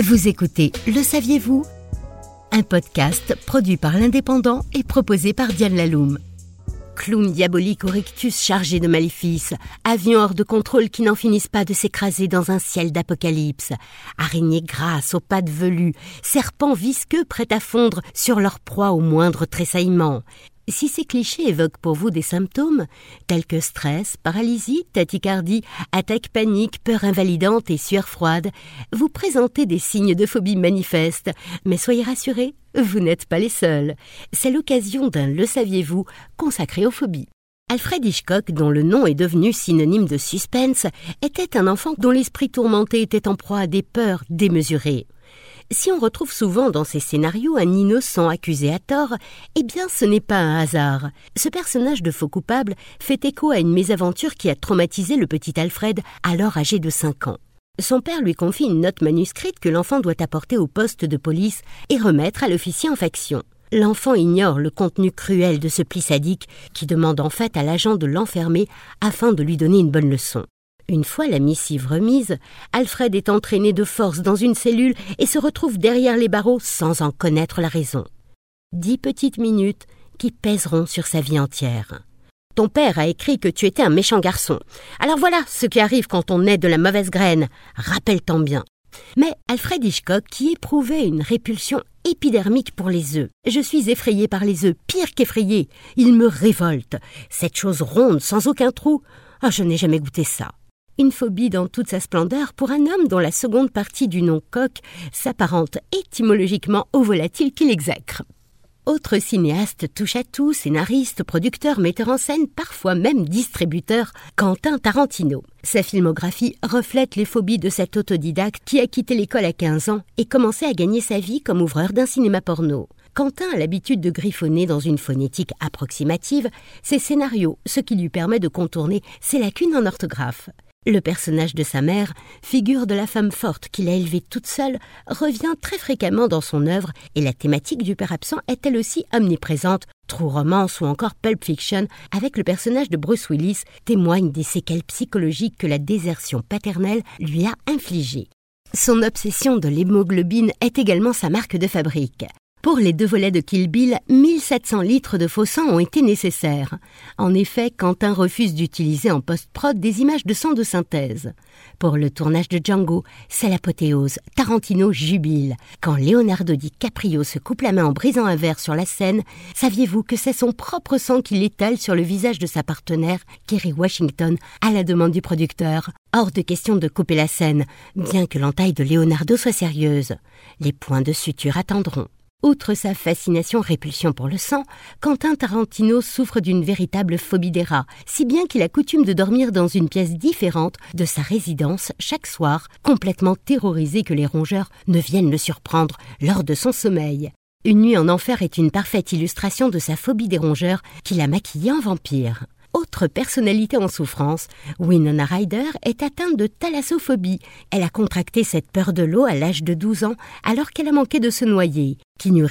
Vous écoutez Le saviez-vous? Un podcast produit par l'Indépendant et proposé par Diane Laloum. Clown diabolique au rictus chargé de maléfices, avions hors de contrôle qui n'en finissent pas de s'écraser dans un ciel d'apocalypse, araignées grasses aux pattes velues, serpents visqueux prêts à fondre sur leur proie au moindre tressaillement, si ces clichés évoquent pour vous des symptômes tels que stress, paralysie, tachycardie, attaque panique, peur invalidante et sueur froide, vous présentez des signes de phobie manifestes, mais soyez rassurés, vous n'êtes pas les seuls. C'est l'occasion d'un Le saviez-vous consacré aux phobies. Alfred Hitchcock, dont le nom est devenu synonyme de suspense, était un enfant dont l'esprit tourmenté était en proie à des peurs démesurées. Si on retrouve souvent dans ces scénarios un innocent accusé à tort, eh bien ce n'est pas un hasard. Ce personnage de faux coupable fait écho à une mésaventure qui a traumatisé le petit Alfred, alors âgé de 5 ans. Son père lui confie une note manuscrite que l'enfant doit apporter au poste de police et remettre à l'officier en faction. L'enfant ignore le contenu cruel de ce pli sadique qui demande en fait à l'agent de l'enfermer afin de lui donner une bonne leçon. Une fois la missive remise, Alfred est entraîné de force dans une cellule et se retrouve derrière les barreaux sans en connaître la raison. Dix petites minutes qui pèseront sur sa vie entière. Ton père a écrit que tu étais un méchant garçon. Alors voilà ce qui arrive quand on est de la mauvaise graine. Rappelle-t'en bien. Mais Alfred Hitchcock, qui éprouvait une répulsion épidermique pour les œufs. Je suis effrayé par les œufs, pire qu'effrayé. Ils me révoltent. Cette chose ronde, sans aucun trou. Ah, je n'ai jamais goûté ça une phobie dans toute sa splendeur pour un homme dont la seconde partie du nom coq s'apparente étymologiquement au volatile qu'il exècre. Autre cinéaste touche à tout, scénariste, producteur, metteur en scène, parfois même distributeur, Quentin Tarantino. Sa filmographie reflète les phobies de cet autodidacte qui a quitté l'école à 15 ans et commencé à gagner sa vie comme ouvreur d'un cinéma porno. Quentin a l'habitude de griffonner dans une phonétique approximative ses scénarios, ce qui lui permet de contourner ses lacunes en orthographe. Le personnage de sa mère, figure de la femme forte qu'il a élevée toute seule, revient très fréquemment dans son œuvre et la thématique du père absent est elle aussi omniprésente. True Romance ou encore Pulp Fiction, avec le personnage de Bruce Willis, témoigne des séquelles psychologiques que la désertion paternelle lui a infligées. Son obsession de l'hémoglobine est également sa marque de fabrique. Pour les deux volets de Kill Bill, 1700 litres de faux sang ont été nécessaires. En effet, Quentin refuse d'utiliser en post-prod des images de sang de synthèse. Pour le tournage de Django, c'est l'apothéose. Tarantino jubile. Quand Leonardo DiCaprio se coupe la main en brisant un verre sur la scène, saviez-vous que c'est son propre sang qu'il étale sur le visage de sa partenaire, Kerry Washington, à la demande du producteur? Hors de question de couper la scène, bien que l'entaille de Leonardo soit sérieuse. Les points de suture attendront. Outre sa fascination-répulsion pour le sang, Quentin Tarantino souffre d'une véritable phobie des rats, si bien qu'il a coutume de dormir dans une pièce différente de sa résidence chaque soir, complètement terrorisé que les rongeurs ne viennent le surprendre lors de son sommeil. Une nuit en enfer est une parfaite illustration de sa phobie des rongeurs qu'il a maquillé en vampire. Autre personnalité en souffrance, Winona Ryder est atteinte de thalassophobie. Elle a contracté cette peur de l'eau à l'âge de 12 ans alors qu'elle a manqué de se noyer. Keanu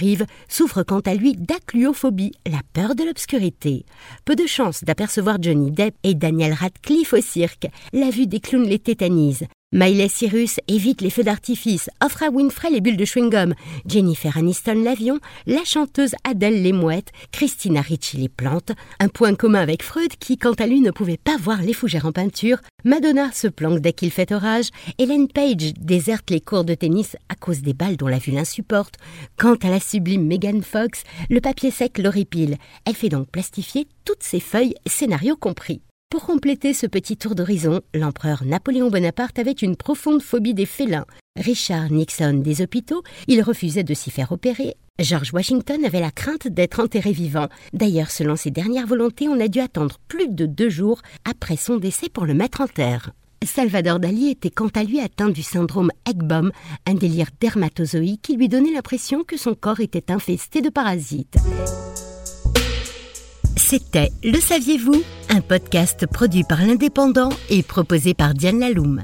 souffre quant à lui d'acluophobie, la peur de l'obscurité. Peu de chance d'apercevoir Johnny Depp et Daniel Radcliffe au cirque. La vue des clowns les tétanise. Miley Cyrus évite les feux d'artifice, offre à Winfrey les bulles de chewing-gum, Jennifer Aniston l'avion, la chanteuse Adele les mouettes, Christina Ricci les plantes, un point commun avec Freud qui, quant à lui, ne pouvait pas voir les fougères en peinture, Madonna se planque dès qu'il fait orage, Hélène Page déserte les cours de tennis à cause des balles dont la vue l'insupporte, quant à la sublime Megan Fox, le papier sec l'horripile. Elle fait donc plastifier toutes ses feuilles, scénarios compris. Pour compléter ce petit tour d'horizon, l'empereur Napoléon Bonaparte avait une profonde phobie des félins. Richard Nixon des hôpitaux, il refusait de s'y faire opérer. George Washington avait la crainte d'être enterré vivant. D'ailleurs, selon ses dernières volontés, on a dû attendre plus de deux jours après son décès pour le mettre en terre. Salvador Dali était quant à lui atteint du syndrome Eggbom, un délire dermatozoïque qui lui donnait l'impression que son corps était infesté de parasites. C'était Le saviez-vous? Un podcast produit par l'Indépendant et proposé par Diane Laloum.